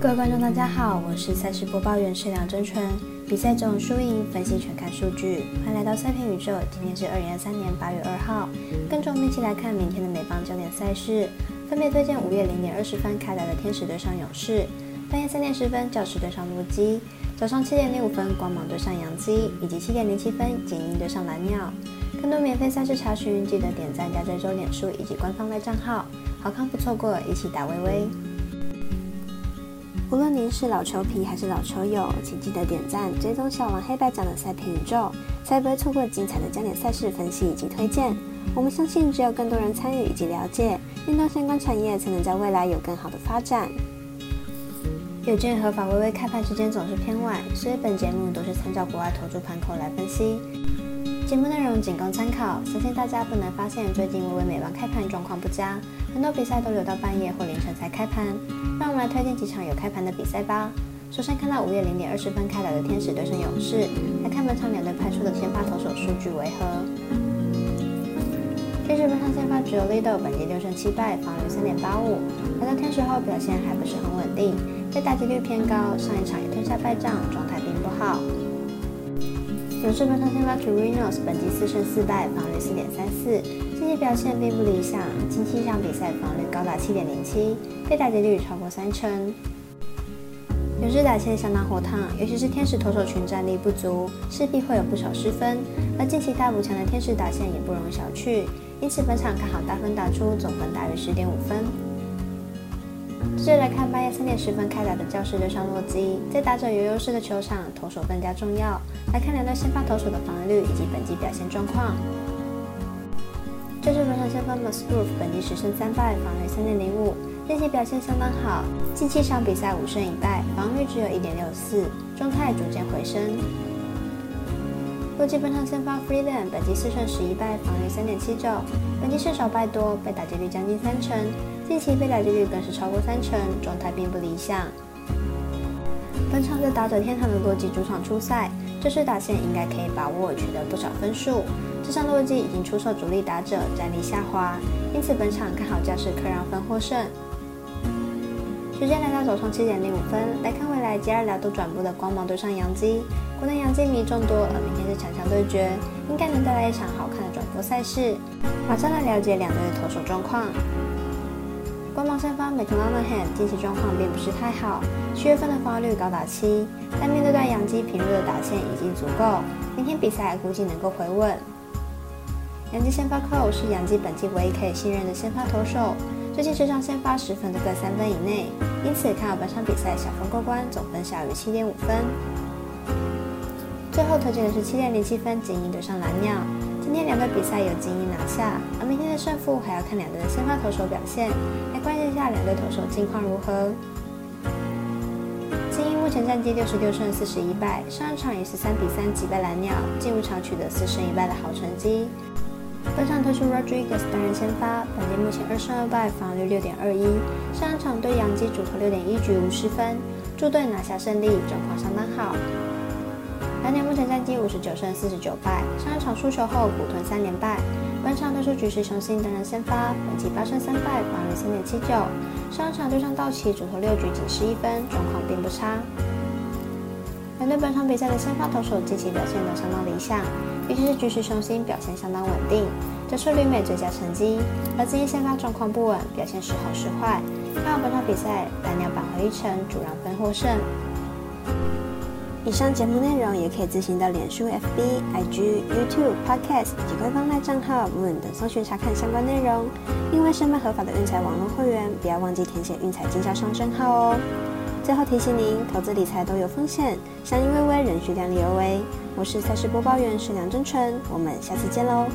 各位观众，大家好，我是赛事播报员是梁真纯。比赛中输赢分析全看数据，欢迎来到赛评宇宙。今天是二零二三年八月二号，跟着我们一起来看明天的美邦焦点赛事，分别推荐午夜零点二十分开打的天使对上勇士，半夜三点十分教士对上洛基，早上七点零五分光芒对上杨基，以及七点零七分锦鹰对上蓝鸟。更多免费赛事查询，记得点赞加追踪脸书以及官方的账号，好看不错过，一起打微微。无论您是老球皮还是老球友，请记得点赞、追踪小王黑白奖的赛评宇宙，才不会错过精彩的焦点赛事分析以及推荐。我们相信，只有更多人参与以及了解运动相关产业，才能在未来有更好的发展。有鉴合法微微开盘时间总是偏晚，所以本节目都是参照国外投注盘口来分析。节目内容仅供参考，相信大家不难发现，最近微微美邦开盘状况不佳，很多比赛都留到半夜或凌晨才开盘。让我们来推荐几场有开盘的比赛吧。首先看到午夜零点二十分开打的天使对阵勇士，来看本场两队派出的先发投手数据为何。天使本场先发只有 Lido，本季六胜七败，防御三点八五。来到天使后表现还不是很稳定，被打击率偏高，上一场也吞下败仗，状态并不好。勇士本场先发 t o r i n o s 本季四胜四败，防率四点三四，近期表现并不理想。近期一场比赛防率高达七点零七，被打击率超过三成。勇士打线相当火烫，尤其是天使投手群战力不足，势必会有不少失分。而近期大补强的天使打线也不容小觑，因此本场看好大分打出，总分大约十点五分。接着来看半夜三点十分开打的教室对上洛基，在打者有优势的球场，投手更加重要。来看两队先发投手的防御率以及本季表现状况。教士本场先发 Musgrove 本季十胜三败，防御三点零五，近期表现相当好，近七场比赛五胜一败，防御只有一点六四，状态逐渐回升。洛基本场先发 Freeland 本季四胜十一败，防御三点七九，本季胜少败多，被打击率将近三成。近期被打击率更是超过三成，状态并不理想。本场在打者天堂的洛基主场出赛，这次打线应该可以把握取得不少分数。这场洛基已经出售主力打者，战力下滑，因此本场看好将士客让分获胜。时间来到早上七点零五分，来看未来接二两都转播的光芒对上洋基。国内洋基迷众多，而明天是强强对决，应该能带来一场好看的转播赛事。马上来了解两队的投手状况。光芒先发 McLaren 近期状况并不是太好，七月份的防御率高达七，但面对对洋基平弱的打线已经足够，明天比赛估计能够回稳。洋基先发 Cole 是洋基本季唯一可以信任的先发投手，最近十场先发十分都在三分以内，因此看好本场比赛小分过关，总分小于七点五分。最后推荐的是七点零七分精英对上蓝鸟。今天两队比赛有精英拿下，而明天的胜负还要看两队的先发投手表现。来关心一下两队投手近况如何。精英目前战绩六十六胜四十一败，上一场以十三比三击败蓝鸟，近五场取得四胜一败的好成绩。本场推出 Rodriguez 担任先发，本季目前二胜二败，防御率六点二一。上一场对洋基主投六点一局无失分，助队拿下胜利，状况相当好。蓝鸟目前战绩五十九胜四十九败，上一场输球后苦吞三连败。本场对出局势雄心担任先发，本季八胜三败，防御三点七九。上一场对上道奇主投六局仅失一分，状况并不差。两队本场比赛的先发投手近期表现都相当理想，尤其是局势雄心表现相当稳定，得出旅美最佳成绩。而今天先发状况不稳，表现时好时坏。看好本场比赛，蓝鸟扳回一城，主让分获胜。以上节目内容也可以自行到脸书、FB、IG、YouTube、Podcast 以及官方赖账号 Moon 等搜寻查看相关内容。另外申办合法的运彩网络会员，不要忘记填写运彩经销商证号哦。最后提醒您，投资理财都有风险，相依微微，仍需量力而为。我是赛事播报员沈梁真纯，我们下次见喽。